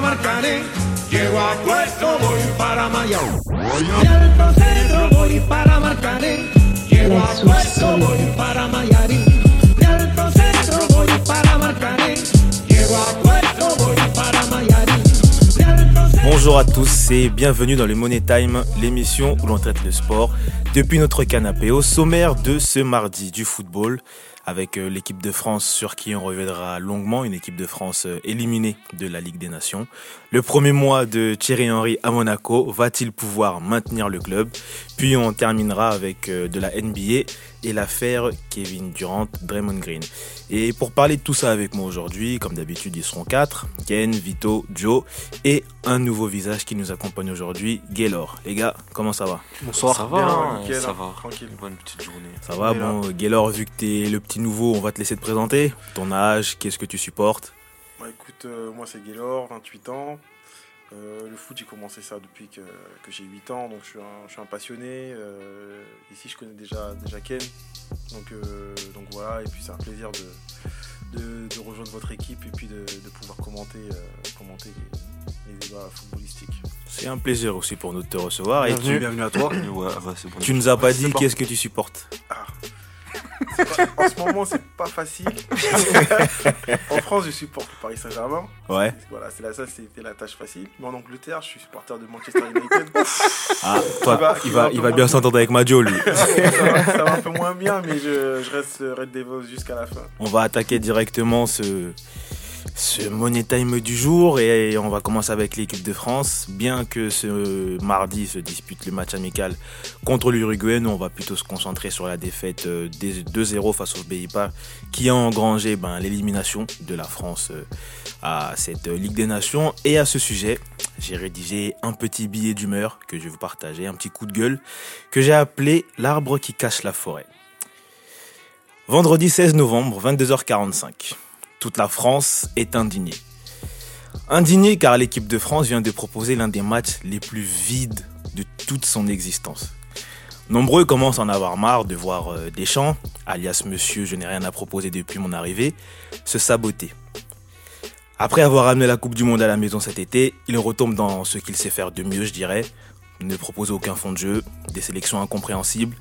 para Marcané. Llego a puesto, voy para Mayao. Y al centro voy para Marcané. Llego a puesto, voy para Mayarín. Y al centro voy para Marcané. Llego a puesto, voy para Mayarín. Y al Bonjour à tous et bienvenue dans le Money Time, l'émission où l'on traite le sport depuis notre canapé. Au sommaire de ce mardi du football, avec euh, l'équipe de France sur qui on reviendra longuement, une équipe de France euh, éliminée de la Ligue des Nations. Le premier mois de Thierry Henry à Monaco, va-t-il pouvoir maintenir le club? Puis on terminera avec euh, de la NBA et l'affaire Kevin Durant, Draymond Green. Et pour parler de tout ça avec moi aujourd'hui, comme d'habitude, ils seront quatre. Ken, Vito, Joe et un nouveau visage qui nous accompagne aujourd'hui, Gaylor. Les gars, comment ça va? Bonsoir. Ça Bien, va, hein, nickel, ça hein. va. Tranquille. Bonne petite journée. Ça va. Bon, Gaylor, vu que t'es le petit nouveau, on va te laisser te présenter. Ton âge, qu'est-ce que tu supportes? Bah, écoute, euh, moi c'est Gaylor, 28 ans. Euh, le foot, j'ai commencé ça depuis que, que j'ai 8 ans, donc je suis un, je suis un passionné. Euh, ici, je connais déjà, déjà Ken. Donc, euh, donc voilà, et puis c'est un plaisir de, de, de rejoindre votre équipe et puis de, de pouvoir commenter, euh, commenter les, les débats footballistiques. C'est un plaisir aussi pour nous de te recevoir. Et Bienvenue. tu, bienvenue à toi. Ouais, ouais, c'est bon. tu nous as pas dit bon. qu'est-ce que tu supportes pas- en ce moment, c'est pas facile. en France, je supporte le Paris Saint-Germain. Ouais. Voilà, c'est là, ça, c'était la tâche facile. Mais en Angleterre, je suis supporter de Manchester United. Ah, toi, va- il va il va bien s'entendre avec Madio, lui. ça, va, ça va un peu moins bien, mais je, je reste Red Devils jusqu'à la fin. On va attaquer directement ce, ce Money Time du jour et on va commencer avec l'équipe de France. Bien que ce mardi se dispute le match amical contre l'Uruguay, nous on va plutôt se concentrer sur la défaite euh, des 2-0 face aux Pays-Bas qui a engrangé ben, l'élimination de la France euh, à cette Ligue des Nations. Et à ce sujet, j'ai rédigé un petit billet d'humeur que je vais vous partager, un petit coup de gueule que j'ai appelé l'arbre qui cache la forêt. Vendredi 16 novembre, 22h45. Toute la France est indignée. Indignée car l'équipe de France vient de proposer l'un des matchs les plus vides de toute son existence. Nombreux commencent à en avoir marre de voir euh, Deschamps, alias Monsieur Je n'ai rien à proposer depuis mon arrivée, se saboter. Après avoir amené la Coupe du Monde à la maison cet été, il retombe dans ce qu'il sait faire de mieux, je dirais. Ne proposer aucun fond de jeu, des sélections incompréhensibles,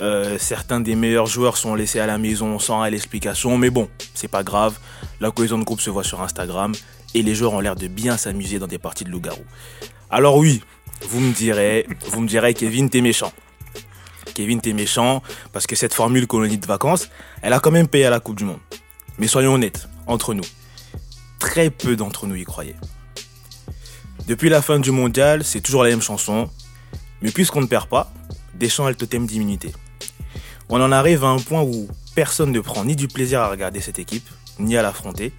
euh, certains des meilleurs joueurs sont laissés à la maison sans réelle explication, mais bon, c'est pas grave. La cohésion de groupe se voit sur Instagram et les joueurs ont l'air de bien s'amuser dans des parties de loup-garou. Alors oui, vous me direz, vous me direz, Kevin, t'es méchant. Kevin, t'es méchant parce que cette formule colonie de vacances, elle a quand même payé à la Coupe du Monde. Mais soyons honnêtes, entre nous, très peu d'entre nous y croyaient. Depuis la fin du mondial, c'est toujours la même chanson, mais puisqu'on ne perd pas, Deschamps a le totem d'immunité. On en arrive à un point où personne ne prend ni du plaisir à regarder cette équipe, ni à l'affronter.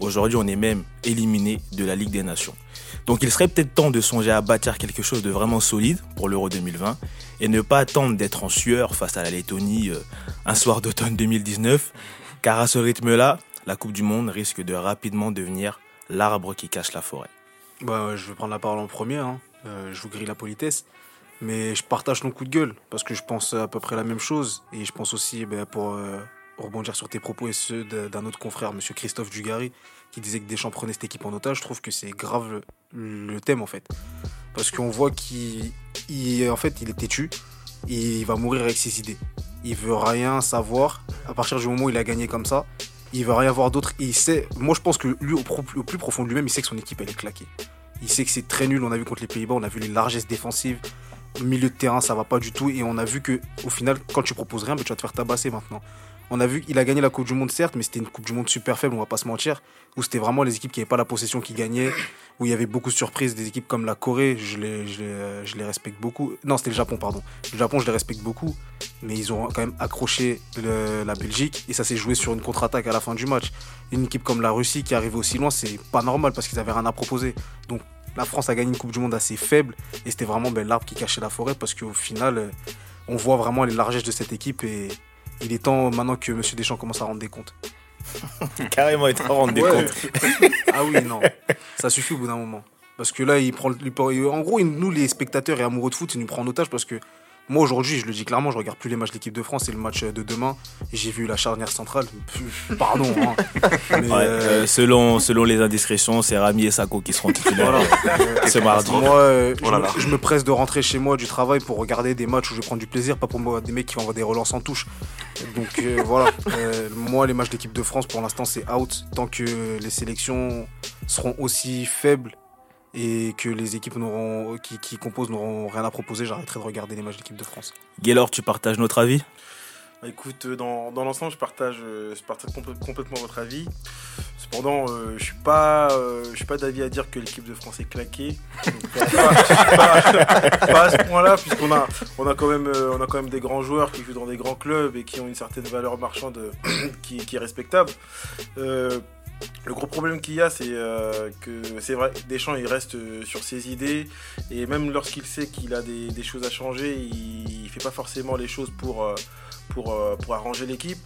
Aujourd'hui, on est même éliminé de la Ligue des Nations. Donc il serait peut-être temps de songer à bâtir quelque chose de vraiment solide pour l'Euro 2020 et ne pas attendre d'être en sueur face à la Lettonie euh, un soir d'automne 2019, car à ce rythme-là, la Coupe du Monde risque de rapidement devenir l'arbre qui cache la forêt. Bah, je vais prendre la parole en premier. hein. Euh, je vous grille la politesse. Mais je partage ton coup de gueule parce que je pense à peu près la même chose. Et je pense aussi, ben, pour euh, rebondir sur tes propos et ceux d'un autre confrère, monsieur Christophe Dugarry, qui disait que Deschamps prenait cette équipe en otage, je trouve que c'est grave le, thème en fait. Parce qu'on voit qu'il il- en fait, il est têtu et il va mourir avec ses idées. Il veut rien savoir. À partir du moment où il a gagné comme ça, il veut rien voir d'autre. Il sait, moi je pense que lui, au, au plus profond de lui-même, il sait que son équipe elle est claquée. Il sait que c'est très nul. On a vu contre les Pays-Bas, on a vu les largesses défensives. Milieu de terrain, ça va pas du tout. Et on a vu que, au final, quand tu proposes rien, ben, tu vas te faire tabasser maintenant. On a vu qu'il a gagné la Coupe du Monde, certes, mais c'était une Coupe du Monde super faible, on va pas se mentir. Où c'était vraiment les équipes qui n'avaient pas la possession qui gagnaient. Où il y avait beaucoup de surprises. Des équipes comme la Corée, je les, je les, euh, respecte beaucoup. Non, c'était le Japon, pardon. Le Japon, je les respecte beaucoup. Mais ils ont quand même accroché la Belgique. Et ça s'est joué sur une contre-attaque à la fin du match. Une équipe comme la Russie qui arrivait aussi loin, c'est pas normal parce qu'ils avaient rien à proposer. Donc la France a gagné une Coupe du Monde assez faible et c'était vraiment ben, l'arbre qui cachait la forêt parce qu'au final, euh, on voit vraiment les largesses de cette équipe et il est temps maintenant que M. Deschamps commence à rendre des comptes. Carrément, il te rendre des Ouais. comptes. ah oui, non, ça suffit au bout d'un moment. Parce que là, il prend, il prend- en gros, il- nous les spectateurs et amoureux de foot, il nous prend en otage parce que Moi aujourd'hui, je le dis clairement, je regarde plus les matchs de l'équipe de France et le match de demain. J'ai vu la charnière centrale. Pff, Pardon. hein. Mais, Ouais, euh, euh, selon, selon les indiscrétions, c'est Rami et Sako qui seront titulaires Voilà. ce mardi. Moi, euh, Oh là je, là. me- je me presse de rentrer chez moi du travail pour regarder des matchs où je vais prendre du plaisir, pas pour moi des mecs qui vont avoir des relances en touche. Donc euh, voilà, Euh, moi les matchs d'équipe de France pour l'instant c'est out tant que les sélections seront aussi faibles et que les équipes n'auront qui, qui composent n'auront rien à proposer, j'arrêterai de regarder les matchs d'équipe de France. Gaylor, tu partages notre avis? Bah, écoute, euh, dans, dans l'ensemble, je partage, euh, je partage complè- complètement votre avis. Cependant, euh, je suis pas, euh, je suis pas d'avis à dire que l'équipe de France est claquée. Donc, pas, pas- pas à ce point-là, puisqu'on a, on a quand même, euh, on a quand même des grands joueurs qui jouent dans des grands clubs et qui ont une certaine valeur marchande qui, qui est respectable. Le gros problème qu'il y a, c'est euh, que c'est vrai, Deschamps il reste euh, sur ses idées et même lorsqu'il sait qu'il a des, des choses à changer, il, il fait pas forcément les choses pour euh, pour, pour arranger l'équipe.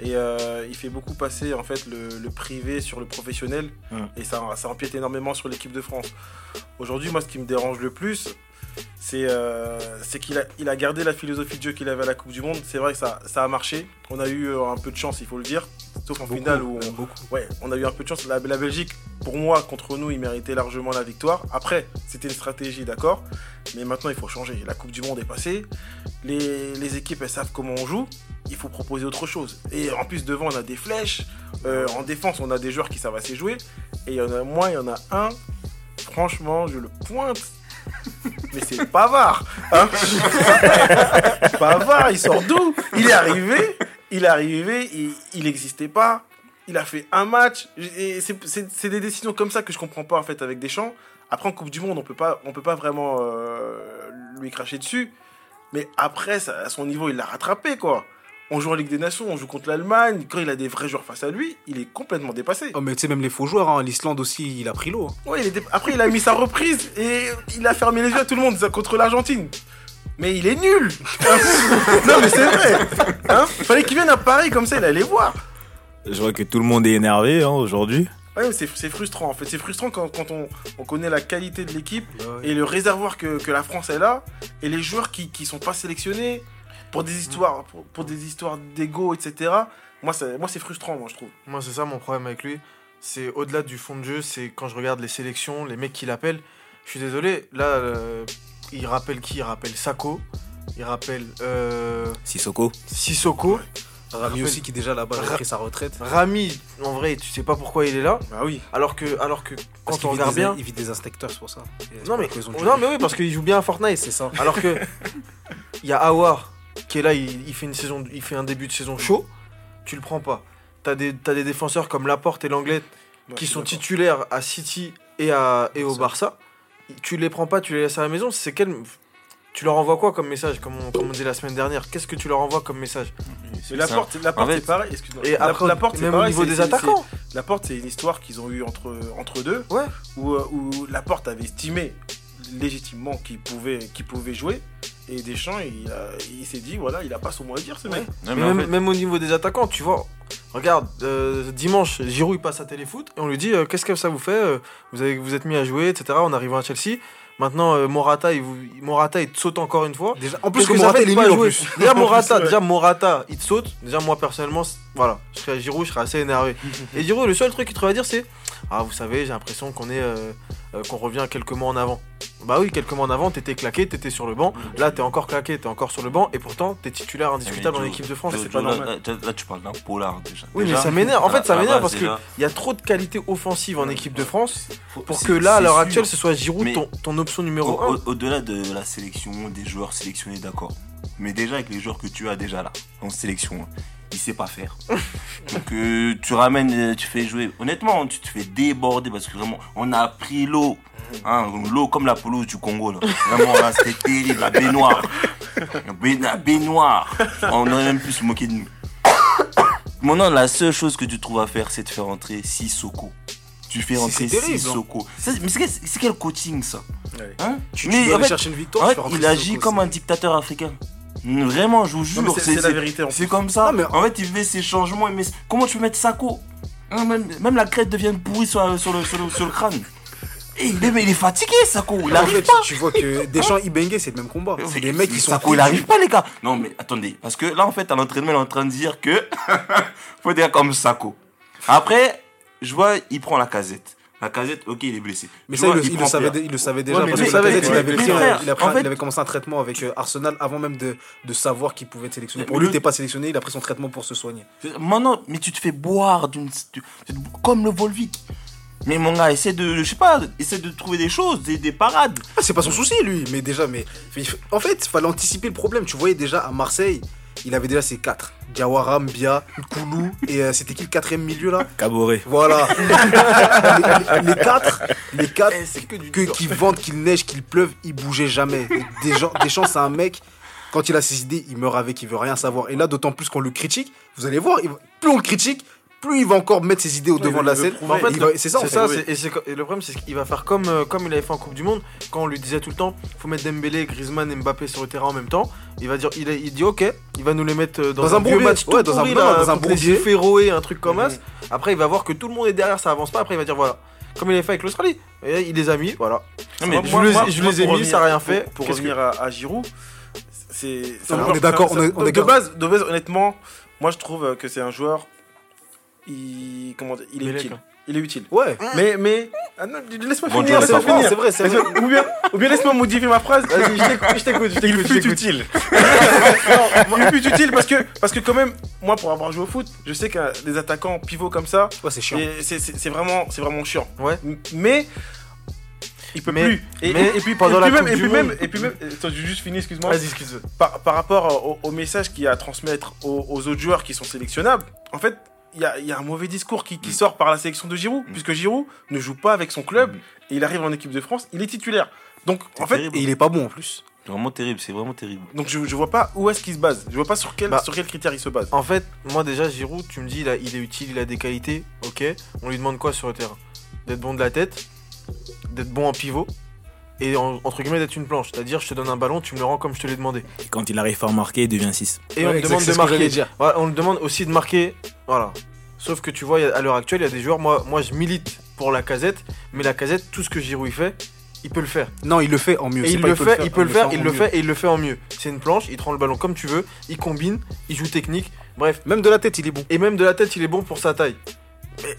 Et il fait beaucoup passer en fait le, le privé sur le professionnel. Mm. Et ça, ça empiète énormément sur l'équipe de France. Aujourd'hui, moi, ce qui me dérange le plus, c'est euh, c'est qu'il a, il a gardé la philosophie de jeu qu'il avait à la Coupe du Monde. C'est vrai que ça, ça a marché. On a eu euh, un peu de chance, il faut le dire. Sauf en finale où on, beaucoup. Ouais, on a eu un peu de chance. La, la Belgique, pour moi, contre nous, il méritait largement la victoire. Après, c'était une stratégie, d'accord. Mais maintenant, il faut changer. La Coupe du Monde est passée. Les, les équipes, elles savent comment on joue. Il faut proposer autre chose. Et en plus, devant, on a des flèches. Euh, en défense, on a des joueurs qui savent assez jouer. Et il y en a, moi, il y en a un. Franchement, je le pointe. Mais c'est Pavard. Hein Pavard, il sort d'où? Il est arrivé. Il est arrivé. Il- n'existait pas. Il a fait un match. C'est des décisions comme ça que je comprends pas en fait avec Deschamps. Après en Coupe du Monde, on peut pas, on peut pas vraiment euh, lui cracher dessus. Mais après, ça- à son niveau, il l'a rattrapé quoi. On joue en Ligue des Nations, on joue contre l'Allemagne. Quand il a des vrais joueurs face à lui, il est complètement dépassé. Oh, mais tu sais, même les faux joueurs, hein, l'Islande aussi, il a pris l'eau. hein. Ouais, il est dé- Après, il a mis sa reprise et il a fermé les yeux à tout le monde contre l'Argentine. Mais il est nul Non, mais c'est vrai hein? Fallait qu'il vienne à Paris comme ça, il allait voir. Je vois que tout le monde est énervé hein, aujourd'hui. Ouais, mais c'est c'est frustrant en fait. C'est frustrant quand, quand on, on connaît la qualité de l'équipe et le réservoir que, que la France est là et les joueurs qui, qui sont pas sélectionnés pour des histoires pour, pour des histoires d'ego etc. Moi c'est moi c'est frustrant moi je trouve. Moi, c'est ça mon problème avec lui. C'est au-delà du fond de jeu, c'est quand je regarde les sélections, les mecs qui l'appellent. Je suis désolé, là, euh, il rappelle qui? Il rappelle Sako, il rappelle euh, Sissoko. Sissoko. Rami Rappelle- aussi qui déjà là-bas a pris sa retraite. Rami, en vrai, tu sais pas pourquoi il est là. Bah oui. Alors que, alors que quand on regarde des- bien. Il vit des inspecteurs, c'est pour ça. Non mais, ça qu'ils ont dû- non mais oui, parce qu'il joue bien à Fortnite. c'est ça. Alors que il y a Awar qui est là, il, il fait une saison, il fait un début de saison chaud. Tu le prends pas. T'as des, t'as des défenseurs comme Laporte et Langlais Ouais, qui sont d'accord. titulaires à City et, à, et au Barça. Tu les prends pas, tu les laisses à la maison. C'est quel Tu leur envoies quoi comme message, comme on, comme on dit la semaine dernière? Qu'est-ce que tu leur envoies comme message? Mais la porte, la porte En fait- c'est pareil. Excuse-moi. Et La- après, la porte, c'est même au pareil, niveau c'est- des c'est- attaquants. c'est- La porte c'est une histoire qu'ils ont eu entre entre deux. Ouais. Où, euh, où la porte avait estimé légitimement qu'il pouvait qu'il pouvait jouer et Deschamps il, a- il s'est dit voilà il a pas son mot à dire ce mec. Même, fait- même au niveau des attaquants, tu vois. Regarde, euh, dimanche, Giroud il passe à Téléfoot et on lui dit euh, qu'est-ce que ça vous fait euh, Vous avez vous êtes mis à jouer, etc. On arrive à Chelsea. Maintenant, euh, Morata, il, vous- Morata, il te saute encore une fois. Déjà, en plus que Morata, il est pas nul en jouer plus. Déjà Morata, déjà Morata, il te saute. Déjà moi personnellement, voilà, je serais Giroud, je serais assez énervé. Et Giroud, le seul truc qu'il te va dire, c'est ah vous savez, j'ai l'impression qu'on est, euh, euh, qu'on revient quelques mois en avant. Bah oui, quelques mois en avant, t'étais claqué, t'étais sur le banc. Là, t'es encore claqué, t'es encore sur le banc, et pourtant t'es titulaire indiscutable en équipe de France. C'est pas normal. Là, là, tu parles d'un polar déjà. Oui, mais ça m'énerve. En à- fait, ça à la m'énerve parce que déjà, il y a trop de qualité offensive en équipe de France pour que là, à l'heure actuelle, ce soit Giroud ton, ton option numéro Au- 1. au- Au-delà de la sélection, des joueurs sélectionnés, d'accord. Mais déjà avec les joueurs que tu as déjà là, en sélection, il sait pas faire. Donc euh, tu ramènes, euh, tu fais jouer. Honnêtement, tu te fais déborder parce que vraiment, on a pris l'eau. Hein, l'eau comme la pelouse du Congo. Là. Vraiment, là, c'était terrible. La baignoire. La ba- La baignoire. On aurait même pu se moquer de nous. Maintenant, la seule chose que tu trouves à faire, c'est de faire entrer Sissoko. Tu fais C'est- entrer c'est terrible, Sissoko. Mais c'est quel- coaching ça? Hein Tu, Mais tu dois en aller fait- chercher une victoire. en fait, rentrer il agit Sissoko, comme un dictateur africain. Vraiment, je vous jure, c'est- la vérité, C'est comme ça. Non, mais- En fait, il fait ses changements. Mais comment tu peux mettre Sako même, même la crête devient pourrie sur, sur le, sur, le, sur le crâne. Eh, mais il est fatigué, Sako. Il en arrive fait, pas. tu vois que Deschamps, Ibengue, c'est le même combat. C'est des mecs qui sont. Sako, il arrive pas, les gars. Non, mais attendez. Parce que là, en fait, à l'entraînement, il est en train de dire que. faut des gars comme Sako. Après, je vois, il prend la casette. La casette, ok, il est blessé. Mais ça, il vois, le, il le prend savait, Pierre. il le savait déjà. Ouais, mais parce il que savait, avait, Mais pris un- frère, il a pris- en fait- il avait commencé un traitement avec euh, Arsenal avant même de, de savoir qu'il pouvait être sélectionné. Pour lui, n'était pas sélectionné, il a pris son traitement pour se soigner. Maintenant, mais tu te fais boire d'une. Comme le Volvic. Mais mon gars, essaie de. Je sais pas, essaie de trouver des choses, des, des parades. Ah, c'est pas son souci, lui, mais déjà, mais. En fait, il fallait anticiper le problème. Tu voyais déjà à Marseille, il avait déjà ses quatre Diawara, Mbia, Koulou, et euh, c'était qui le quatrième milieu là? Caboret. Voilà. les, les- les quatre, les quatre Eh, que que, qui vendent, qu'il neige, qu'il pleuve, il bougeait jamais. Des gens, Deschamps, c'est un mec, quand il a ses idées, il meurt avec, il veut rien savoir. Et là, d'autant plus qu'on le critique, vous allez voir, plus on le critique, plus il va encore mettre ses idées au devant il de la scène. En fait, Il va- c'est ça, et, c'est co- et le problème, c'est qu'il va faire comme, euh, comme il avait fait en Coupe du Monde, quand on lui disait tout le temps, faut mettre Dembélé, Griezmann et Mbappé sur le terrain en même temps. Il va dire, il, a- il dit ok, il va nous les mettre euh, dans, Dans un, bourbier. match tout Ouais, dans un- pourri, là, dans un Féroé, un truc comme Mhm. ça. Après, il va voir que tout le monde est derrière, ça avance pas. Après, il va dire voilà, comme il avait fait avec l'Australie. Et il les a mis, voilà. Non, mais Moi- je moi- les- moi- je moi, les ai pour mis, revenir- ça a rien fait. Pour, revenir à, Giroud, c'est. on est d'accord, on est- de base, honnêtement, moi je trouve que c'est un joueur. Il, comment dire, il est Bélec, utile. hein. Il est utile. Ouais. Mais, mais. ah non, laisse-moi finir, laisse-moi finir. C'est vrai, c'est vrai. Ou bien, ou bien laisse-moi modifier ma phrase. Vas-y, je t'écoute, je t'écoute, je Il fut utile. non, il fut utile parce que, parce que quand même, moi pour avoir joué au foot, je sais que les attaquants pivots comme ça, Ouais, c'est chiant. c'est- vraiment, c'est vraiment chiant. Ouais. Mais il peut Mais- plus. Et, mais et- et puis pendant et la puis même, Coupe et puis même, et puis même, attends, juste fini, excuse-moi. Vas-y, excuse-moi. Par, par rapport au, au message qu'il y a à transmettre aux, aux autres joueurs qui sont sélectionnables, en fait, il y a, il y a un mauvais discours qui, qui sort par la sélection de Giroud, Mm. puisque Giroud ne joue pas avec son club Mm. et il arrive en équipe de France, il est titulaire. Donc C'est en fait, terrible. Et il est pas bon en plus. Vraiment terrible, c'est vraiment terrible. donc je, je vois pas où est-ce qu'il se base. Je vois pas sur quel, Bah. sur quel critère il se base. En fait, moi déjà, Giroud, tu me dis, il, a- il est utile, il a des qualités, ok. On lui demande quoi sur le terrain? D'être bon de la tête, d'être bon en pivot, et en- entre guillemets d'être une planche. C'est-à-dire, je te donne un ballon, tu me le rends comme je te l'ai demandé. Et quand il arrive à marquer, il devient 6. Et on Ouais, exact, demande de marquer. dire. Voilà, on lui demande aussi de marquer. Voilà. Sauf que tu vois, à l'heure actuelle, il y a des joueurs, moi, moi je milite pour la casette, mais la casette, tout ce que Giroud il fait, il peut le faire. Non, il le fait en mieux. Et il pas le fait, il peut le faire, il le fait et il le fait en mieux. C'est une planche, il te rend le ballon comme tu veux, il combine, il joue technique, bref. Même de la tête, il est bon. Et même de la tête, il est bon pour sa taille. Mais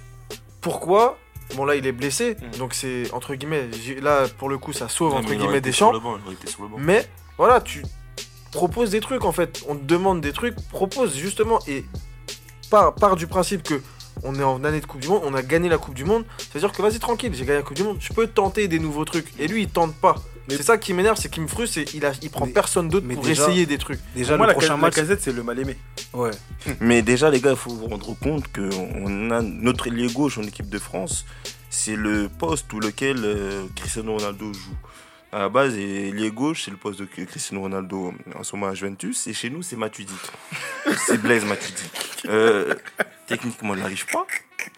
pourquoi Bon là, il est blessé, Mm. donc c'est entre guillemets. Là, pour le coup, ça sauve Ouais, entre guillemets des champs. banc. Mais voilà, tu proposes des trucs en fait. On te demande des trucs, propose justement et part, part du principe que on est en année de Coupe du Monde, on a gagné la Coupe du Monde. C'est-à-dire que vas-y tranquille, j'ai gagné la Coupe du Monde. Je peux tenter des nouveaux trucs. Et lui, il tente pas. Mais- C'est ça qui m'énerve, c'est qu'il me frustre, c'est il a, il prend Mais- personne d'autre mais pour déjà- essayer des trucs. Déjà, Pour moi, le la, prochain la match. casette, c'est le mal aimé. Ouais. Mais déjà, les gars, il faut vous rendre compte que on a notre ailier gauche en équipe de France, c'est le poste où lequel euh, Cristiano Ronaldo joue. À la base, ailier gauche, c'est le poste de Cristiano Ronaldo en ce moment à Juventus, et chez nous, c'est Matuidi. c'est Blaise Matuidi. Euh, techniquement, il n'arrive pas.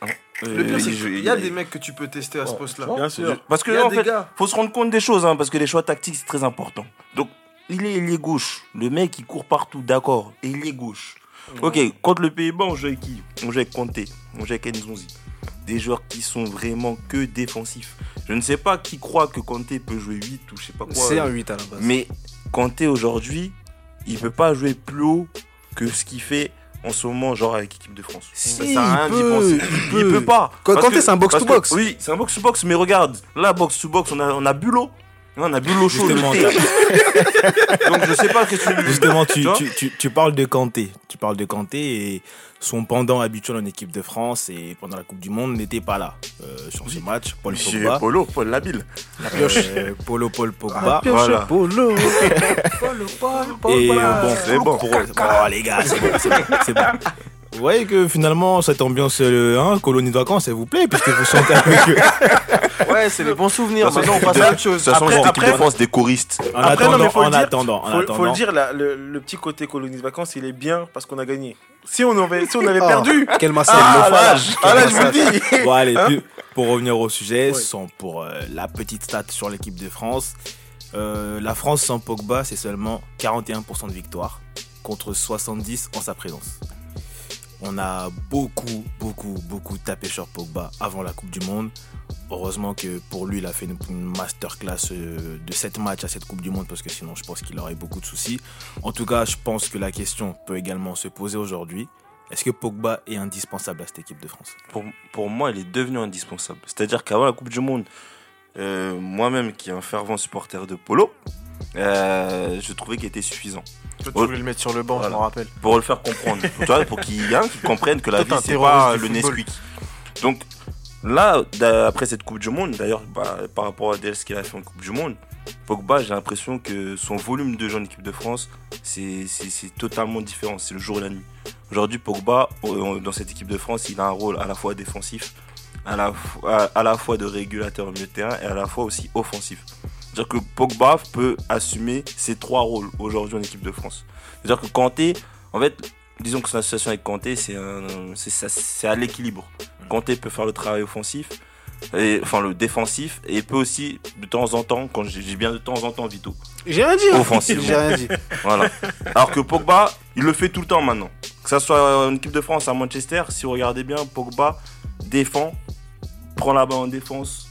hein. Le Euh, pire, c'est il qu'il y a des mecs que tu peux tester à ce poste-là. Bien sûr. Parce que Il y a en des fait, gars. faut se rendre compte des choses, hein, parce que les choix tactiques, c'est très important. Donc, il est ailier gauche. Le mec, il court partout, d'accord. Ailier gauche. Ok, contre le Pays-Bas, on joue avec qui? On joue avec Conte, on joue avec Nzonzi. Des joueurs qui sont vraiment que défensifs. Je ne sais pas qui croit que Conte peut jouer 8 ou je sais pas quoi. C'est un 8 à la base. Mais Conte aujourd'hui, il peut pas jouer plus haut que ce qu'il fait en ce moment, genre avec l'équipe de France. Si, Ça rien il d'y peut, penser. il peut. peut pas. Kanté, c'est un box parce to que- box. Oui, c'est un box to box, mais regarde, là, box to box, on a, on a Bulot. On a Bulot chaud. Justement, le thé. Donc je sais pas qu'est-ce que tu Justement, tu, Tu tu, tu, tu parles de Kanté. Tu parles de Kanté et son pendant habituel en équipe de France et pendant la Coupe du Monde n'était pas là euh, sur ce match. Paul Pogba. Polo, Paul Labille. euh, Polo Paul Pogba. Voilà. Polo. Et euh, bon, C'est bon. pour- bon, les gars, c'est bon, c'est bon. Vous voyez que finalement, cette ambiance euh, hein, colonie de vacances, elle vous plaît, puisque vous chantez avec eux. Ouais, c'est les bons souvenirs. Maintenant, on passe à autre chose. Ça change Après- l'équipe après- de France des choristes. En Après, non, attendant, mais faut le en dire, attendant, en faut, faut attendant. le dire, le, le petit côté colonie de vacances, il est bien parce qu'on a gagné. Si on avait, si on avait Oh, perdu, Quel massacre. ah, le là, ah, là, Quel je vous massacre. dis. Bon, allez, puis, pour revenir au sujet, Ouais. sans pour euh, la petite stat sur l'équipe de France, euh, la France sans Pogba, c'est seulement 41% de victoire contre 70% en sa présence. On a beaucoup, beaucoup, beaucoup tapé sur Pogba avant la Coupe du Monde. Heureusement que pour lui, il a fait une, masterclass euh, de 7 matchs à cette Coupe du Monde parce que sinon, je pense qu'il aurait beaucoup de soucis. En tout cas, je pense que la question peut également se poser aujourd'hui. Est-ce que Pogba est indispensable à cette équipe de France? Pour, pour moi, il est devenu indispensable. C'est-à-dire qu'avant la Coupe du Monde, euh, moi-même, qui est un fervent supporter de Polo, euh, je trouvais qu'il était suffisant. Toi, tu voulais le mettre sur le banc, Voilà. je m'en rappelle. Pour le faire comprendre. tu vois, pour qu'il hein, qu'il comprenne que la vie, un c'est pas le. Nesquik. Donc, là, après cette Coupe du Monde, d'ailleurs, bah, par rapport à ce qu'il a fait en Coupe du Monde, Pogba, j'ai l'impression que son volume de jeu en équipe de France, c'est totalement différent. C'est le jour et la nuit. Aujourd'hui, Pogba, euh, dans cette équipe de France, il a un rôle à la fois défensif, à la, fo- à, à la fois de régulateur au milieu de terrain et à la fois aussi offensif. C'est-à-dire que Pogba peut assumer ces trois rôles aujourd'hui en équipe de France. C'est-à-dire que Kanté, en fait, disons que son association avec Kanté, c'est c'est à l'équilibre. Kanté peut faire le travail offensif, et, enfin le défensif, et peut aussi, de temps en temps, quand j'ai bien de temps en temps Vito. J'ai rien dit. hein. Offensivement. J'ai rien dit. Voilà. Alors que Pogba, il le fait tout le temps maintenant. Que ça soit en équipe de France à Manchester, si vous regardez bien, Pogba défend, prend la balle en défense,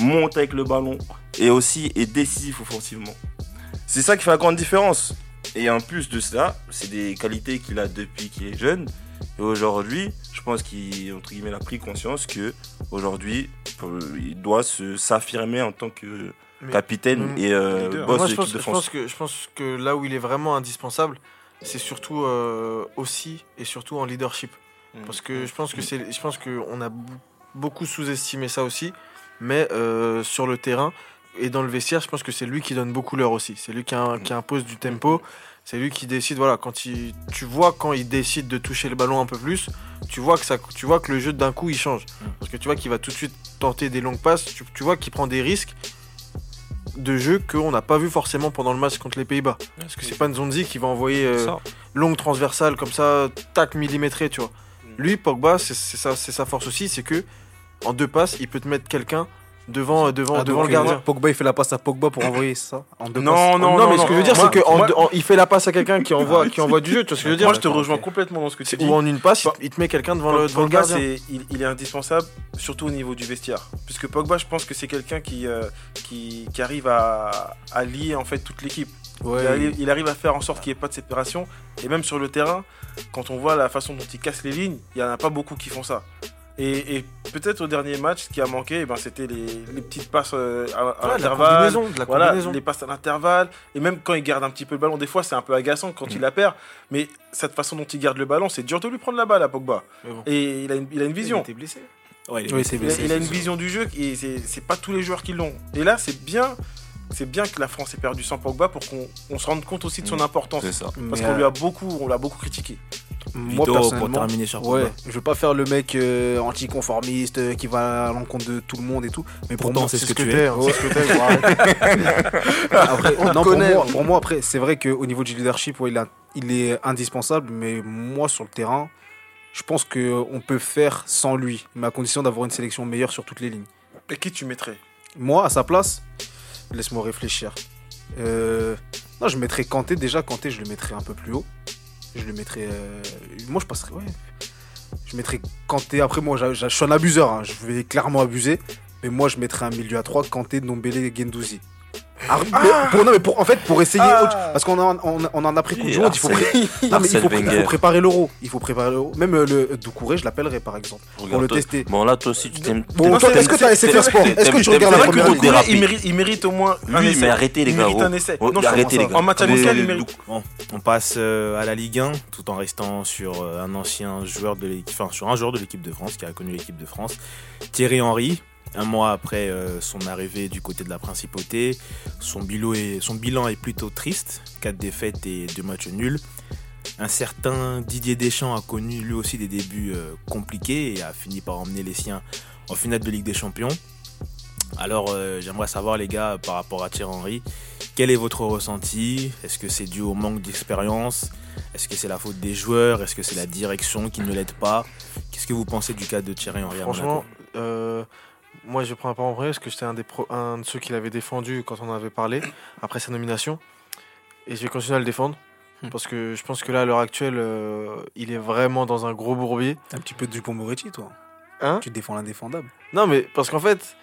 monte avec le ballon et aussi est décisif offensivement. C'est ça qui fait la grande différence. Et en plus de ça, c'est des qualités qu'il a depuis qu'il est jeune. Et aujourd'hui, je pense qu'il entre guillemets, a pris conscience que aujourd'hui, il doit se s'affirmer en tant que Mais- capitaine mais- et euh, boss Moi, de je l'équipe de je, France. pense que, je pense que là où il est vraiment indispensable, c'est surtout euh, aussi et surtout en leadership. Mm. Parce que je pense que c'est, je pense qu'on a beaucoup sous-estimé ça aussi, mais euh, sur le terrain et dans le vestiaire, je pense que c'est lui qui donne beaucoup l'heure aussi. C'est lui qui, impose du tempo. C'est lui qui décide. Voilà, quand il, tu vois quand il décide de toucher le ballon un peu plus, tu vois que ça, tu vois que le jeu d'un coup il change. Parce que tu vois qu'il va tout de suite tenter des longues passes. Tu, tu vois qu'il prend des risques de jeu qu'on n'a pas vu forcément pendant le match contre les Pays-Bas. Parce que c'est pas Nzonzi qui va envoyer euh, longue transversale comme ça, tac millimétré, tu vois. Mm. Lui, Pogba, c'est c'est sa, c'est sa force aussi, c'est que en deux passes, il peut te mettre quelqu'un devant, devant, Ah, devant le gardien. euh, Pogba, il fait la passe à Pogba pour envoyer ça. En deux Non, passes. non, non, mais ce que je veux dire, c'est qu'il moi- il fait la passe à quelqu'un qui envoie, qui envoie du jeu, tu vois ce que je veux dire? Moi, je te rejoins complètement dans ce que tu dis. Ou en une passe, il, te met quelqu'un devant, le, devant le Pogba, gardien. il, il est indispensable, surtout au niveau du vestiaire. Puisque Pogba, je pense que c'est quelqu'un qui, euh, qui, qui arrive à, à lier en fait toute l'équipe. Ouais, il, arrive, il arrive à faire en sorte qu'il n'y ait pas de séparation. Et même sur le terrain, quand on voit la façon dont il casse les lignes, il n'y en a pas beaucoup qui font ça. Et, et peut-être au dernier match, ce qui a manqué, eh ben, c'était les, les petites passes euh, à, Ouais, l'intervalle. combinaison, de la Voilà, combinaison. les passes à l'intervalle. Et même quand il garde un petit peu le ballon, des fois c'est un peu agaçant quand il la perd. Mais cette façon dont il garde le ballon, c'est dur de lui prendre la balle à Pogba. Bon. Et il a une, il a une vision. Il était blessé. Ouais, il est Oui, blessé. c'est Il a, il a une vision du jeu et c'est c'est pas tous les joueurs qui l'ont. Et là, c'est bien, c'est bien que la France ait perdu sans Pogba pour qu'on on se rende compte aussi de son Mm. importance. C'est ça. Parce qu'on lui euh, a beaucoup, on l'a beaucoup critiqué. Moi, Vito, pour personnellement, terminer sur Pogba. Ouais, je veux pas faire le mec euh, anticonformiste euh, qui va à l'encontre de tout le monde et tout. Mais pour Pourtant, moi, c'est C'est ce ce que que tu es. Après, On non, pour connaît. moi, pour moi, après, c'est vrai qu'au niveau du leadership, ouais, il, a- il est indispensable, mais moi, sur le terrain, je pense qu'on peut faire sans lui, mais à condition d'avoir une sélection meilleure sur toutes les lignes. Et qui tu mettrais? Moi, à sa place, laisse-moi réfléchir. Euh, non, je mettrais Kanté. Déjà, Kanté, je le mettrais un peu plus haut. Je le mettrais. euh, Moi, je passerais. Ouais. Je mettrais Kanté. Après, moi, je suis un abuseur. hein. Je vais clairement abuser. Mais moi, je mettrais un milieu à 3, Kanté, Ndombele et Gendouzi. Ah, mais pour, non, mais pour, en fait, pour essayer. Ah. autre- parce qu'on en, on, on en a pris Et du Monde, il faut, Arsène- pré- non, mais il Arsène faut, pré- il faut Wenger. préparer l'euro. Il faut préparer l'euro. Même euh, le Doucouré, je l'appellerais par exemple. Pour le tester. Bon, là, toi aussi, tu t'aimes. Bon, est-ce que t'as essayé de faire sport Est-ce que tu regardes la première ligue il mérite, il mérite au moins un Lui, essai. mais arrêtez les Il gars. mérite oh. un essai. Oh, Non, arrêtez les gars. En match amical, il mérite. Bon, on passe euh, à la Ligue 1 tout en restant sur euh, un ancien joueur de l'équipe, enfin sur un joueur de l'équipe de France qui a connu l'équipe de France, Thierry Henry. Un mois après euh, son arrivée du côté de la principauté, son bilan est, plutôt triste, 4 défaites et 2 matchs nuls. Un certain Didier Deschamps a connu lui aussi des débuts euh, compliqués et a fini par emmener les siens en finale de Ligue des Champions. Alors euh, j'aimerais savoir les gars par rapport à Thierry Henry, quel est votre ressenti? Est-ce que c'est dû au manque d'expérience? Est-ce que c'est la faute des joueurs? Est-ce que c'est la direction qui ne l'aide pas? Qu'est-ce que vous pensez du cas de Thierry Henry à Franchement, euh, moi je prends un parent vrai parce que j'étais un, des pro- un de ceux qui l'avait défendu quand on en avait parlé après sa nomination. Et je vais continuer à le défendre Hmm. Parce que je pense que là, à l'heure actuelle, euh, il est vraiment dans un gros bourbier. T'es un petit peu Dupont Moretti, toi. Hein? Tu défends l'indéfendable. Non, mais parce qu'en fait,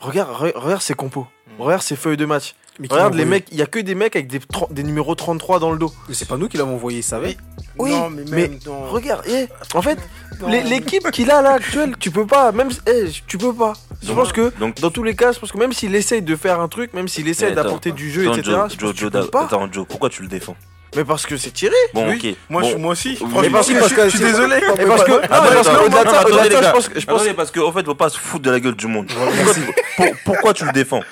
regarde, re- regarde ses compos. Hmm. Regarde ses feuilles de match. Mais Regarde les mecs, il y a que des mecs avec des, des numéros 33 dans le dos. Mais C'est pas nous qui l'avons envoyé, il savait. Oui, non, mais, dans- Regarde, eh, en fait, l'équipe qu'il a là actuelle, tu peux pas, même, eh, tu peux pas. Je pense que Donc, dans tous les cas, je pense que même s'il essaye de faire un truc, même s'il essaye Mais attends, d'apporter du jeu, attends, etc. Joe, je pense Joe, que tu Joe, peux pas. attends, Joe, pourquoi tu le défends? Mais parce que c'est tiré. Bon, Oui, ok. Moi, bon. je, moi aussi. Franchement, parce je, que- parce que- je suis désolé. Et parce que, mais je pense que- parce qu'en fait, faut pas se foutre de la gueule du monde. Pourquoi, tu- pour- pourquoi tu le défends?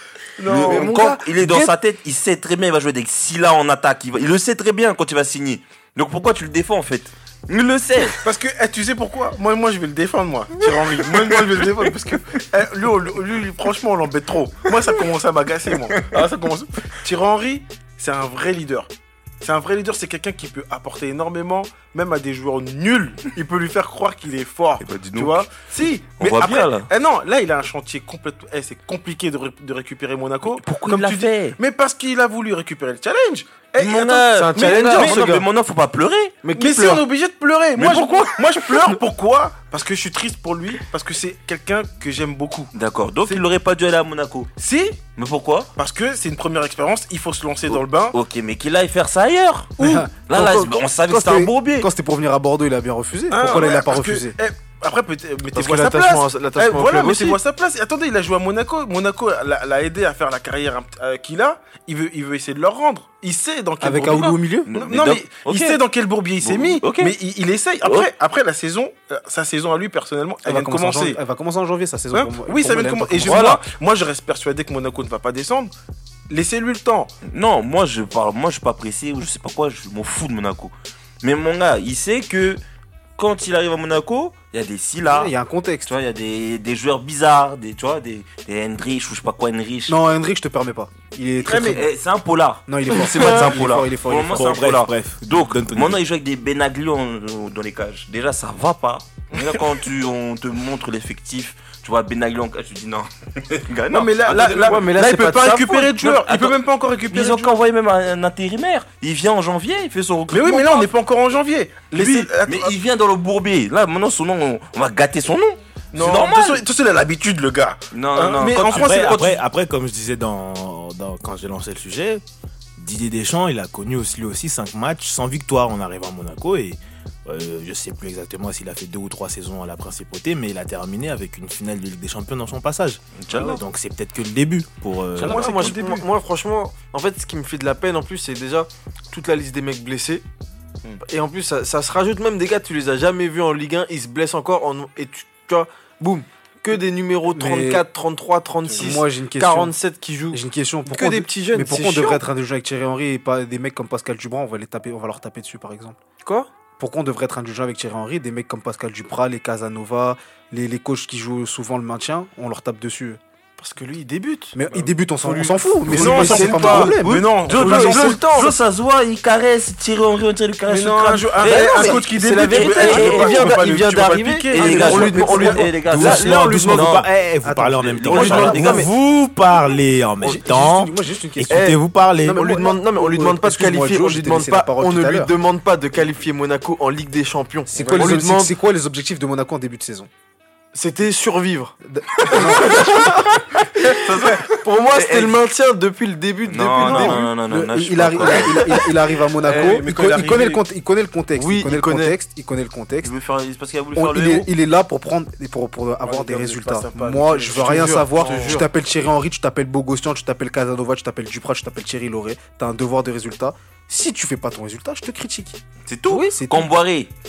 Non, Le- mais Quand gars, il est dans get- sa tête, il sait très bien, il va jouer avec Silla en attaque. Il, va- il le sait très bien quand il va signer. Donc pourquoi tu le défends en fait? Il le sait. Parce que eh, tu sais pourquoi? Moi, moi, je vais le défendre, moi. Thierry Henry. Moi, moi, je vais le défendre parce que eh, lui, on- lui, lui, franchement, on l'embête trop. Moi, ça commence à m'agacer, moi. Ah, ça commence. Thierry Henry, c'est un vrai leader. C'est un vrai leader, c'est quelqu'un qui peut apporter énormément, même à des joueurs nuls. Il peut lui faire croire qu'il est fort. Eh ben, dis Tu vois? Si, On mais voit après, bien, là. eh non, là, il a un chantier complètement. Eh, c'est compliqué de, ré- de récupérer Monaco. Pourquoi Comme il l'a dis. Mais parce qu'il a voulu récupérer le challenge. Eh, Mon c'est un challenger, mais- ce gars. Mais maintenant, faut pas pleurer. Mais qui Mais si pleure on est obligé de pleurer. Mais moi, je- pourquoi Moi, je pleure. Pourquoi? Parce que je suis triste pour lui. Parce que c'est quelqu'un que j'aime beaucoup. D'accord. Donc il aurait pas dû aller à Monaco. Si Mais pourquoi? Parce que c'est une première expérience. Il faut se lancer dans le bain. Ok, mais qu'il aille faire ça ailleurs. Où? Là, là, on savait que c'était un bourbier. Quand c'était pour venir à Bordeaux, il a bien refusé. Ah, Pourquoi il a pas refusé? eh, Après, que à sa place. l'attachement Eh, voilà, à sa place? Et attendez, il a joué à Monaco. Monaco l'a aidé à faire la carrière euh, qu'il a. Il veut, il veut essayer de leur rendre. Il sait dans quel Avec Aoulou au milieu Non, Mais non, il sait dans quel bourbier il s'est Bon, mis. Mais il, il essaye. Après, après la saison, euh, sa saison à lui personnellement, elle, Elle va, vient de commencer janvier, elle va commencer en janvier, sa saison. Hein pour oui, pour ça vient de commencer. Et je, moi, moi, je reste persuadé que Monaco ne va pas descendre. Laissez-lui le temps. Non, moi je parle, moi je suis pas pressé ou je sais pas quoi, je m'en fous de Monaco. Mais mon gars, il sait que quand il arrive à Monaco, il y a des Silla, Il y a un contexte. tu vois, il y a des, des joueurs bizarres, des, tu vois, des, des Hendrich ou je sais pas quoi Hendrich. Non, Hendrik, je te permets pas. Il est très, Ouais, mais- très bon. Eh, c'est un polar. Non, il est fort. c'est pas de ça, Il est fort, il est fort, il est Pour fort. moi, Bon, c'est un bref, polar. bref. Donc, maintenant il joue avec des Benaglio en- dans les cages. Déjà, ça va pas. Déjà, quand tu, on te montre l'effectif, tu vois Benaglio en cage, tu dis non. Non, mais là, là, là, ouais, mais il peut pas récupérer de joueurs. Non, Il peut même pas encore récupérer Ils ont joueurs. qu'envoyé même un, intérimaire. Il vient en janvier, il fait son Mais recrutement. oui, mais là, on n'est pas encore en janvier. Lui, mais il vient dans le bourbier. Là, maintenant, son nom, on, va gâter son nom. Non, normal. façon, il a l'habitude, le gars. Non, Hein, non, mais quand en France, Après, après, après, comme je disais dans, dans- quand j'ai lancé le sujet, Didier Deschamps, il a connu aussi, lui aussi 5 matchs sans victoire en arrivant à Monaco et euh, je sais plus exactement s'il a fait deux ou trois saisons à la principauté, mais il a terminé avec une finale de Ligue des Champions dans son passage. Inch'Allah. Donc c'est peut-être que le début pour. euh, Moi, c'est moi, que je- le début. moi- moi, franchement, en fait, ce qui me fait de la peine en plus, c'est déjà toute la liste des mecs blessés. Hmm. Et en plus, ça, ça se rajoute même des gars, tu les as jamais vus en Ligue 1, ils se blessent encore. en- et tu, tu vois, boum, que des numéros Mais- 34, 33, 36, Moi, j'ai une question. 47 qui jouent. J'ai une question. Que Pourquoi des on- petits jeunes. Mais pourquoi on devrait être un jeu avec Thierry Henry et pas des mecs comme Pascal Dubras On va les taper, on va leur taper dessus par exemple. Quoi? Pourquoi on devrait être jeu avec Thierry Henry Des mecs comme Pascal Duprat, les Casanova, les, les coachs qui jouent souvent le maintien, on leur tape dessus. Parce que lui, il débute. Mais on s'en faut lui- on s'en fout. Mais Mais c'est non, c'est pas pas- problème. Mais non, Joe, le temps. Joe, ça se voit, il caresse Thierry Henry, on dirait lui caresse Mais le non, crâne. un, un- Eh, un non, mais coach qui c'est débute, la vérité. il vient le- il le d'arriver, et Eh, les gars, on lui demande- eh, Là, on lui vous pas- eh, vous parlez en même temps. Vous parlez en même temps. juste une- Moi, j'ai juste une question. Écoutez-vous parler. non, mais On lui demande, non mais on lui demande pas de qualifier, on lui demande pas, on ne lui demande pas de qualifier Monaco en Ligue des Champions. C'est quoi les objectifs de Monaco en début de saison c'était survivre. Pour moi, c'était le maintien depuis le début, depuis Non, le non, début. non, non, non, non, il, arrive, d'accord. il, il- il arrive à Monaco, Eh, mais il, il il connaît le il connaît le contexte, Oui, il connaît il le connaît. contexte, il connaît le contexte. Il faire, parce qu'il a voulu On- faire le il, est, il est là pour prendre pour, pour avoir les des résultats. pas Moi, je veux rien jure, savoir. Tu t'appelles Thierry Henry, tu t'appelles Bogostian, tu t'appelles Casanova, tu t'appelles Duprat, tu t'appelles Thierry Lauré. T'as un devoir de résultat. Si tu fais pas ton résultat, je te critique. C'est tout. Oui, c'est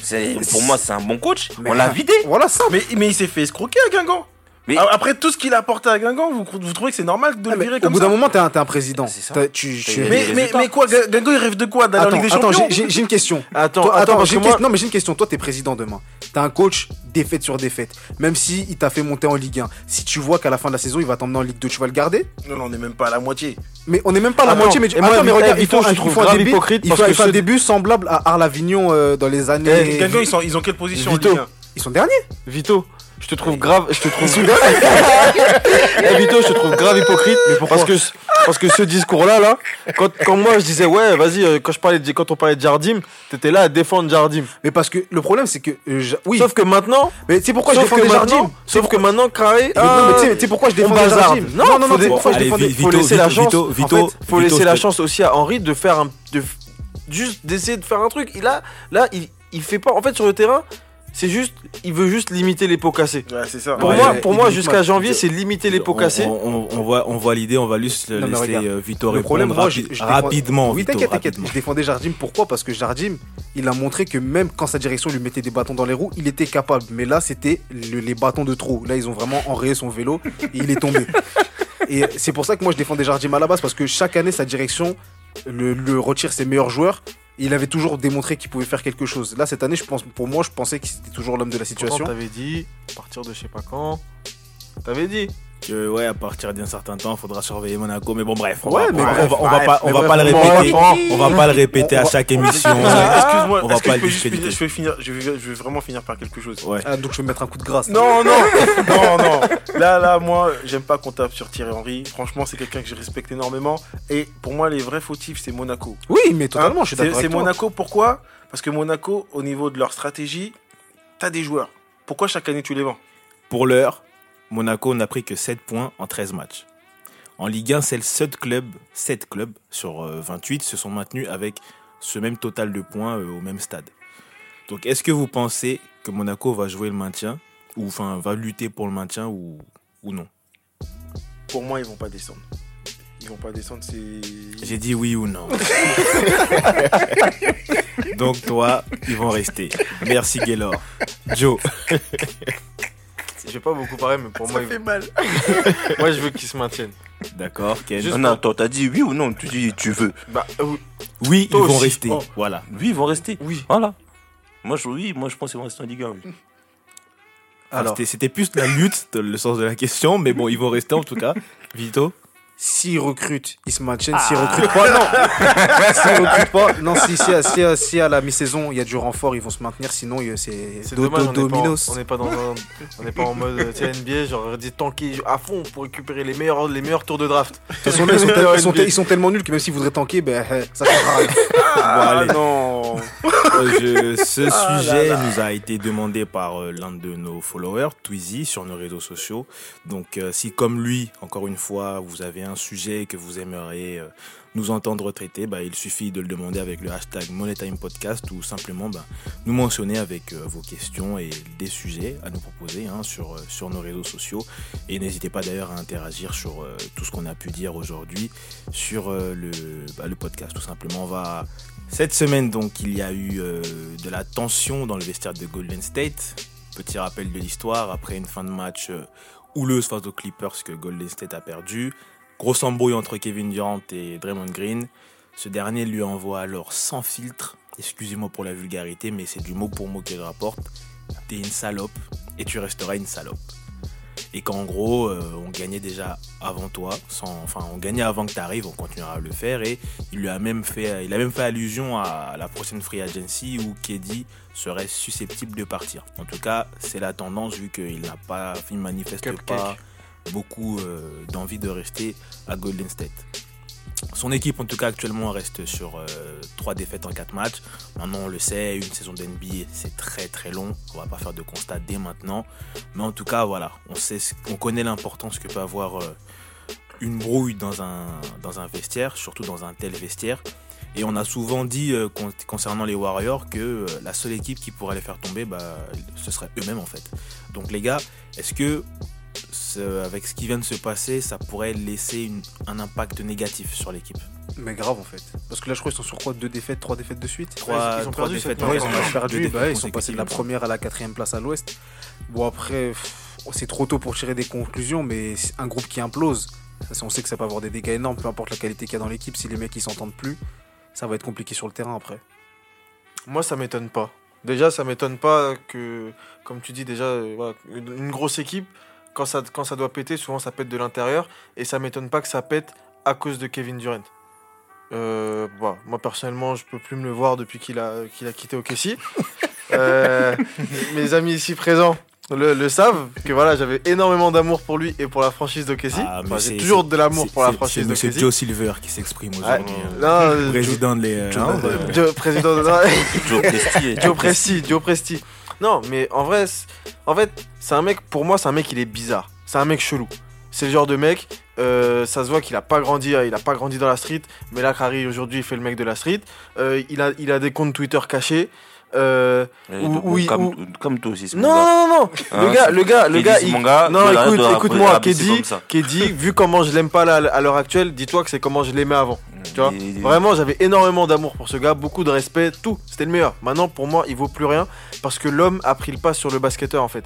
c'est, pour moi, c'est un bon coach. Mais- On l'a vidé. Voilà ça. Mais, mais il s'est fait escroquer à Guingamp. Mais- A- Après tout ce qu'il a apporté à Guingamp, vous, vous trouvez que c'est normal de Ah, le mais virer au comme bout ça d'un moment, t'es un, un président. Tu, tu- mais, mais, résultats. mais quoi, Gu- Guingamp il rêve de quoi D'aller en Attends, Ligue des attends, Champions j'ai- j'ai j'ai une question. Attends, Toi, attends, attends, moi, non mais j'ai une question. Toi, t'es président demain. T'as un coach défaite sur défaite. Même si il t'a fait monter en Ligue 1. Si tu vois qu'à la fin de la saison, il va t'emmener en Ligue 2, tu vas le garder? Non, non, on n'est même pas à la moitié. Mais on n'est même pas à la Attends, moitié. Mais attends, mais regarde, il Victor, faut, je il trouve faut un début. Il parce faut, un ce- début semblable à Arles-Avignon euh, dans les années. Eh, Guingamp, ils sont, ils ont quelle position en Vito. Ligue 1 Ils sont derniers. Vito, je te trouve grave, je te trouve. Eh, Vito, je te trouve grave hypocrite, parce que parce que ce discours-là, là, quand, quand moi je disais ouais, vas-y, euh, quand je parlais de, quand on parlait de Jardim, t'étais là à défendre Jardim. Mais parce que le problème, c'est que. euh, oui. Sauf que maintenant, mais c'est pourquoi je sauf que défends maintenant, Jardim? sauf que maintenant carré. Mais non, mais tu sais- tu sais pourquoi je défends. Jardim? Non, non, non, non, dé- c'est pourquoi je Allez, défends vi- faut laisser la Vito, chance. Vito, en Vito, fait, faut Vito, laisser la te- chance aussi à Henri de faire un, de juste d'essayer de faire un truc. Il a, là, il, il fait pas. En fait, sur le terrain, c'est juste, il veut juste limiter les pots cassés. Ouais, c'est ça. Pour Ouais, moi, pour moi, jusqu'à janvier, c'est limiter les pots cassés. On, on- on voit, on voit l'idée, on va juste laisser regarde, euh, Vito Le répondre problème, moi, je, rapi- je défends- rapidement. Oui, t'inquiète, t'inquiète. Je défendais Jardim. Pourquoi? Parce que Jardim, il a montré que même quand sa direction lui mettait des bâtons dans les roues, il était capable. Mais là, c'était le- les bâtons de trop. Là, ils ont vraiment enrayé son vélo et il est tombé. Et c'est pour ça que moi, je défendais Jardim à la base parce que chaque année, sa direction le, le retire ses meilleurs joueurs. Et il avait toujours démontré qu'il pouvait faire quelque chose. Là, cette année, je pense, pour moi, je pensais que c'était toujours l'homme de la Pourtant, situation. t'avais dit, à partir de je sais pas quand. T'avais dit. Que, ouais, à partir d'un certain temps, il faudra surveiller Monaco. Mais bon, bref, on Ouais, va, mais on va- bref, on va, on va pas, on mais va bref, pas le répéter. on va pas le répéter à chaque émission. Excuse-moi, on va est-ce que pas je peux juste discréditer. finir, je vais finir, je vais, je vais vraiment finir par quelque chose. Ouais. Ah, donc je vais mettre un coup de grâce. Non, non, non, non. Là, là, moi, j'aime pas qu'on tape sur Thierry Henry. Franchement, c'est quelqu'un que je respecte énormément. Et pour moi, les vrais fautifs, c'est Monaco. Oui, mais totalement, Hein, je suis c'est- d'accord. C'est. Monaco, pourquoi? Parce que Monaco, au niveau de leur stratégie, t'as des joueurs. Pourquoi chaque année tu les vends? Pour l'heure, Monaco n'a pris que 7 points en 13 matchs. En Ligue 1, c'est le seul club, 7 clubs sur euh, 28 se sont maintenus avec ce même total de points euh, au même stade. Donc est-ce que vous pensez que Monaco va jouer le maintien ou enfin va lutter pour le maintien ou, ou non? Pour moi, ils vont pas descendre. Ils vont pas descendre, c'est. J'ai dit oui ou non. Donc toi, ils vont rester. Merci Gaylor. Joe, Je vais pas beaucoup parler, mais pour moi, il- mal. moi, je veux qu'ils se maintiennent. d'accord, Ken. Juste- Non, non, attends, t'as dit oui ou non Tu dis tu veux. Bah, euh, Oui, ils vont rester. Oh. Voilà. Oui, ils vont rester. oui. Voilà. Moi, je, oui, moi, je pense qu'ils vont rester en Ligue 1. oui. Alors, c'était- C'était plus la lutte, le sens de la question, mais bon, ils vont rester en tout cas. Vito s'ils recrutent, ils se maintiennent. S'ils recrutent pas, non. s'ils recrutent pas, non. Si, si, à- si, si à la mi-saison il y a du renfort, ils vont se maintenir. Sinon, c'est C'est do- dommage, do- on n'est pas, dominos. on n'est pas dans un, on n'est pas en mode euh, NBA, genre dit tanker à fond pour récupérer les meilleurs, les meilleurs tours de draft. De toute façon, là, ils, sont tel- ils sont tel- ils sont tellement nuls que même s'ils voudraient tanker, ben, ça changera rien. Ah allez. non Euh, je- ce Ah sujet là. nous a été demandé par euh, l'un de nos followers, Twizy, sur nos réseaux sociaux. Donc, euh, si comme lui, encore une fois, vous avez un sujet que vous aimeriez nous entendre traiter, bah, il suffit de le demander avec le hashtag Monetime Podcast ou simplement bah, nous mentionner avec euh, vos questions et des sujets à nous proposer hein, sur, euh, sur nos réseaux sociaux. Et n'hésitez pas d'ailleurs à interagir sur euh, tout ce qu'on a pu dire aujourd'hui sur le, bah, le podcast. Tout simplement, va cette semaine, donc, il y a eu de la tension dans le vestiaire de Golden State. Petit rappel de l'histoire, après une fin de match houleuse face aux Clippers que Golden State a perdu. Grosse embrouille entre Kevin Durant et Draymond Green. Ce dernier lui envoie alors sans filtre, excusez-moi pour la vulgarité, mais c'est du mot pour mot qu'il rapporte. T'es une salope et tu resteras une salope. Et qu'en gros, euh, on gagnait déjà avant toi, sans, enfin on gagnait avant que tu arrives, on continuera à le faire. Et il lui a même fait, il a même fait allusion à la prochaine free agency où Keddy serait susceptible de partir. En tout cas, c'est la tendance vu qu'il n'a pas, il manifeste Cupcake. pas beaucoup euh, d'envie de rester à Golden State. Son équipe, en tout cas, actuellement reste sur euh, trois défaites en quatre matchs. Maintenant, on le sait, une saison d'NBA, c'est très très long. On va pas faire de constat dès maintenant. Mais en tout cas, voilà, on, sait, on connaît l'importance que peut avoir euh, une brouille dans un, dans un vestiaire, surtout dans un tel vestiaire. Et on a souvent dit euh, con- concernant les Warriors que euh, la seule équipe qui pourrait les faire tomber, bah, ce serait eux-mêmes en fait. Donc les gars, est-ce que ce- avec ce qui vient de se passer, ça pourrait laisser une- un impact négatif sur l'équipe Mais grave en fait. Parce que là, je crois qu'ils sont sur quoi? Deux défaites, trois défaites de suite? Trois, ils ont trois perdu défaites Ouais, ils ont perdu. Bah, défaites ils sont passés de la première à la quatrième place à l'ouest. Bon, après, pff, c'est trop tôt pour tirer des conclusions, mais un groupe qui implose, on sait que ça peut avoir des dégâts énormes, peu importe la qualité qu'il y a dans l'équipe. Si les mecs ils s'entendent plus, ça va être compliqué sur le terrain après. Moi, ça m'étonne pas. Déjà, ça m'étonne pas que, comme tu dis déjà, euh, une grosse équipe, quand ça, quand ça doit péter, souvent ça pète de l'intérieur. Et ça m'étonne pas que ça pète à cause de Kevin Durant. Euh, voilà. Moi, personnellement, je peux plus me le voir depuis qu'il a, qu'il a quitté OKC. euh, mes amis ici présents le, le savent que voilà, j'avais énormément d'amour pour lui et pour la franchise d'OKC. Ah, Enfin, c'est- J'ai toujours c'est- de l'amour c'est- pour la c'est- franchise C'est d'OKC. Joe Silver qui s'exprime Ouais. aujourd'hui. Euh, Président de les. hein, bah, Joe- président de Joe Presti. Joe Presti, Joe Presti. Non, mais en vrai, en fait, c'est un mec, pour moi, c'est un mec, il est bizarre. C'est un mec chelou. C'est le genre de mec, euh, ça se voit qu'il a pas grandi, il a pas grandi dans la street, mais là, Harry, aujourd'hui, il fait le mec de la street. Euh, il a des comptes Twitter cachés. Euh, comme, ou- comme toi aussi. ce non, non, non, non. Hein, le gars, le gars, le gars, il- non, écoute, écoute-moi, Keddy. Keddy, vu comment je l'aime pas là, à l'heure actuelle, dis-toi que c'est comment je l'aimais avant. Tu vois Vraiment, j'avais énormément d'amour pour ce gars, beaucoup de respect, tout. C'était le meilleur. Maintenant, pour moi, il vaut plus rien parce que l'homme a pris le pas sur le basketteur en fait.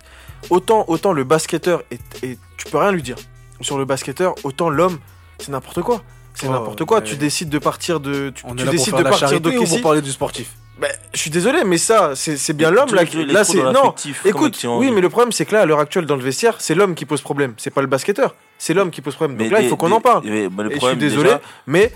Autant, autant le basketteur est, est- tu peux rien lui dire sur le basketteur, autant l'homme, c'est n'importe quoi. C'est Oh, n'importe quoi. Tu décides de partir de, tu, On tu est là pour décides faire de partir de pour parler du sportif? Ben, je suis désolé, mais ça, c'est bien l'homme là. qui- Là, c'est non. Écoute, oui, mais le problème, c'est que là, à l'heure actuelle, dans le vestiaire, c'est l'homme qui pose problème. C'est pas le basketteur. C'est l'homme qui pose problème. Donc Mais là, il faut qu'on en parle. mais- mais le Et je suis désolé, déjà, mais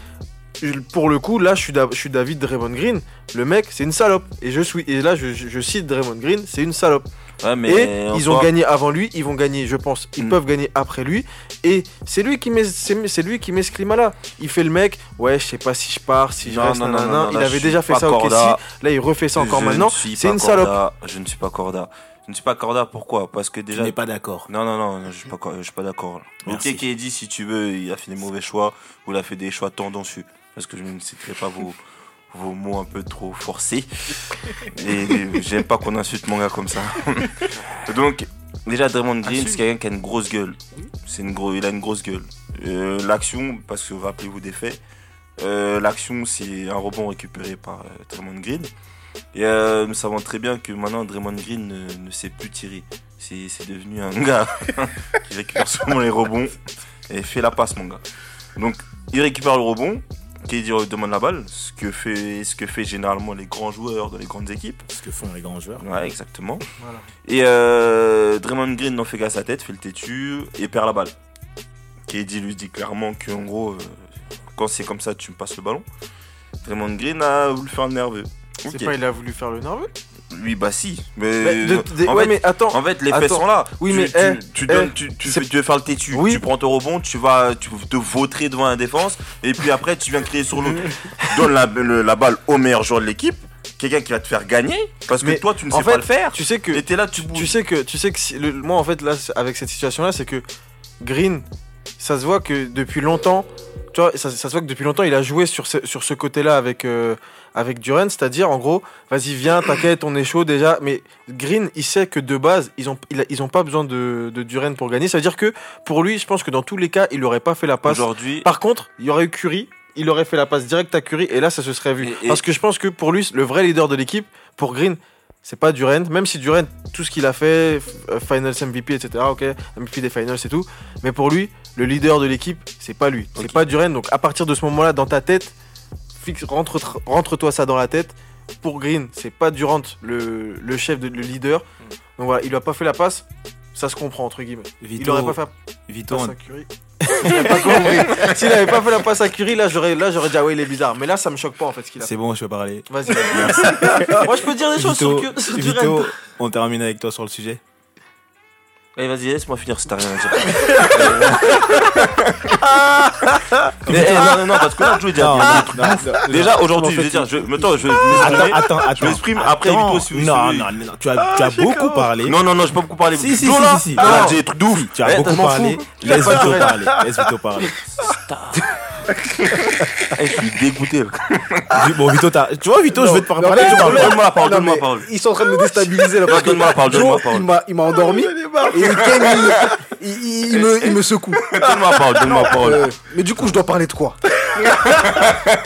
pour le coup, là, je suis, d'a- je suis David Draymond Green. Le mec, c'est une salope. Et je suis, et là, je, cite Draymond Green, c'est une salope. ouais, mais et ils ont gagné avant lui, ils vont gagner, je pense, ils Mm. peuvent gagner après lui. Et c'est lui qui met, c'est lui qui met ce climat-là. Il fait le mec, ouais, je sais pas si je pars, si je Non, reste, non, non, nanana. non, non, il là, avait déjà fait ça au. Kessie. Là, il refait ça encore je maintenant. ne C'est une salope. Je ne suis pas Corda. Je ne suis pas Corda, pourquoi? Parce que Tu déjà. n'es pas d'accord. Non, non, non, non, je suis pas, je suis pas d'accord. Ok, qui a dit si tu veux, il a fait des mauvais choix ou il a fait des choix tendancieux. Parce que je ne citerai pas vos, vos mots un peu trop forcés. Et j'aime pas qu'on insulte mon gars comme ça. Donc, déjà, Draymond Green, c'est quelqu'un qui a une grosse gueule. C'est une gros, il a une grosse gueule. Euh, L'action, parce que rappelez-vous des faits, euh, l'action, c'est un rebond récupéré par euh, Draymond Green. Et nous savons très bien que maintenant, Draymond Green ne, ne sait plus tirer. C'est c'est devenu un gars qui récupère souvent les rebonds et fait la passe, mon gars. Donc, il récupère le rebond, qui demande la balle, ce que, fait, ce que fait généralement les grands joueurs dans les grandes équipes. Ce que font les grands joueurs. Ouais, exactement. Voilà. Et euh, Draymond Green n'en fait qu'à sa tête, fait le têtu et perd la balle. KD lui dit clairement qu'en gros, euh, quand c'est comme ça, tu me passes le ballon. Draymond Green a voulu faire le nerveux. C'est pas, il a voulu faire le nerveux? Lui, bah si. Mais Mais, de- de- en, ouais, fait, mais attends. en fait, les faits sont là. Oui, tu, mais, tu, eh, tu eh, donnes, tu, tu, c'est- fais- tu veux faire le têtu, Oui. tu prends ton rebond, tu vas tu te vautrer devant la défense, et puis après tu viens crier sur l'autre. Donne la, le- la balle au meilleur joueur de l'équipe, quelqu'un qui va te faire gagner, parce que Mais toi tu ne sais fait, pas le faire. Tu sais que Et t'es là, tu. Tu sais que, tu sais que si- le- moi en fait là avec cette situation là c'est que Green, ça se voit que depuis longtemps, tu vois, ça, ça se voit que depuis longtemps il a joué sur ce, sur ce côté-là avec euh, avec Duran, c'est-à-dire en gros, vas-y viens, t'inquiète, on est chaud déjà. Mais Green, il sait que de base ils ont ils ont pas besoin de de Duran pour gagner. Ça veut dire que pour lui, je pense que dans tous les cas, il aurait pas fait la passe. Aujourd'hui, Par contre, il y aurait eu Curry, il aurait fait la passe directe à Curry et là ça se serait vu. Et- et- Parce que je pense que pour lui, le vrai leader de l'équipe, pour Green, c'est pas Durant, même si Durant, tout ce qu'il a fait, euh, Finals MVP, etc., ok, MVP des Finals et tout, mais pour lui, le leader de l'équipe, c'est pas lui, c'est Ok. pas Durant. Donc à partir de ce moment-là, dans ta tête, fixe, rentre, rentre-toi ça dans la tête. Pour Green, c'est pas Durant le, le chef, de, le leader. Donc voilà, il a pas fait la passe, ça se comprend entre guillemets. Il Vito, aurait pas fait Vito, la passe à Curry. Il a pas compris. S'il avait pas fait la passe à Curry, là j'aurais, là j'aurais dit ah ouais il est bizarre. Mais là ça me choque pas en fait ce qu'il a. fait. c'est bon, je peux parler. Vas-y. vas-y. Moi je peux dire des choses Vito, sur, que- sur Vito, Durant. on termine avec toi sur le sujet. Allez, vas-y, laisse-moi finir si t'as rien à dire. Mais, eh, non, non, non, parce que là, je veux dire, Déjà, non, aujourd'hui, je fait, dire, je, attends, je vais Attends, m'exprimer. attends, attends. m'exprime, après. Vito, si vous Non, non, non, tu as, tu as beaucoup parlé. Non, non, non, j'ai pas beaucoup parlé. Si, si, si, si, si. là, Non. j'ai des trucs de ouf. Tu as Eh, beaucoup parlé. Laisse Vito parler. Laisse Vito parler. Eh, je suis dégoûté. Bon, Vito, t'as- tu vois, Vito, je vais te parler. Donne-moi la parole, Non, donne-moi la mais parole. Ils sont en train de me déstabiliser Donne-moi la parole, donne-moi la Joe, parole. il m'a- Il m'a endormi et Ken il, il- il me, il me secoue. Donne-moi la parole, donne-moi la parole. Euh, mais du coup, je dois parler de quoi?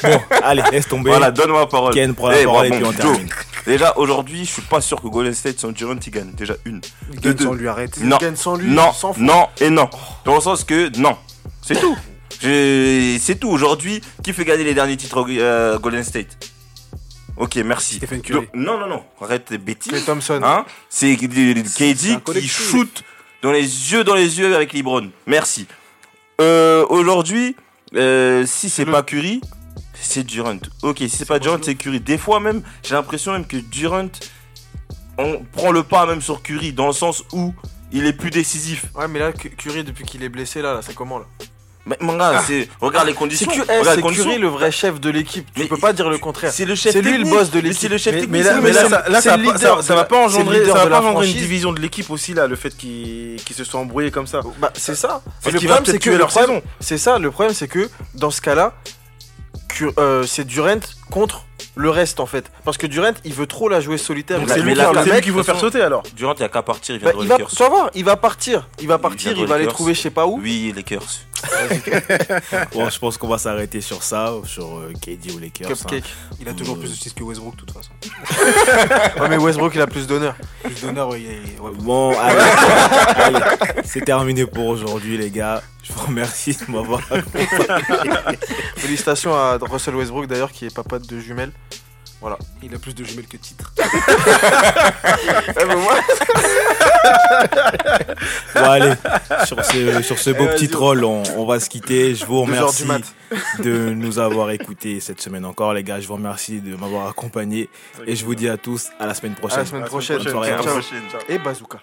Bon, allez, laisse tomber. Voilà, donne-moi la parole. Ken prend la Eh, parole et puis on Joe, termine. Déjà, aujourd'hui, je suis pas sûr que Golden State sans Durant, il gagne. Déjà, une. Gagne deux. sans lui arrête. Non. gagne sans lui, Non, non et non. Dans le sens que non. C'est tout. Je- C'est tout. Aujourd'hui, qui fait gagner les derniers titres euh, Golden State Ok, merci. Stephen Curry. Non, non, non. Arrête tes bêtises. Clay Thompson. Hein C'est KD qui shoot dans les yeux, dans les yeux avec LeBron. Merci. Euh, Aujourd'hui, euh, si c'est pas Curry, c'est Durant. Ok, si c'est pas Durant, c'est Curry. Des fois même, j'ai l'impression même que Durant, on prend le pas même sur Curry dans le sens où il est plus décisif. Ouais, mais là, Cu- Curry, depuis qu'il est blessé, là, là c'est comment là? Mais mon gars, c'est regarde les C'est conditions. C'est les conditions. Curry le vrai chef de l'équipe. Tu Mais peux pas dire le contraire. C'est le chef C'est lui le boss de l'équipe. C'est le chef Mais, technique. mais là, c'est- mais là, c'est- ça, là, c'est ça, le va pas- ça- ça va pas c'est engendrer, leader ça va de pas la engendrer une division de l'équipe aussi là, le fait qu'ils se sont embrouillés comme ça. Bah, c'est ça. Parce le problème, c'est que leur saison. C'est ça, le problème, c'est que dans ce cas-là, euh, c'est Durant contre le reste en fait. Parce que Durant, il veut trop la jouer solitaire. C'est veut lui qui- C'est faut faire sauter alors. Durant, il y a qu'à partir, il Bah, il va, voir, il va partir. Il va partir, il va Lakers. trouver je sais pas où. Oui, Lakers. Bon, je pense qu'on va s'arrêter sur ça, sur euh, KD ou Lakers. hein. Cupcake. Il a toujours Euh, plus de titres que Westbrook, de toute façon. Ouais, mais Westbrook, il a plus d'honneur. Plus d'honneur, ouais, est- ouais. Bon, allez, allez, c'est terminé pour aujourd'hui, les gars. Je vous remercie de m'avoir. Félicitations à Russell Westbrook d'ailleurs, qui est papa de deux jumelles. Il a plus de jumelles que de titres. Eh, Bon, allez, sur ce, sur ce beau Eh, petit troll, on, on va se quitter. Je vous remercie de nous avoir écoutés cette semaine encore, les gars. Je vous remercie de m'avoir accompagné. Et je vous dis à tous à la semaine À prochaine. la semaine À la prochaine. semaine prochaine. Ciao. prochaine. Et bazooka.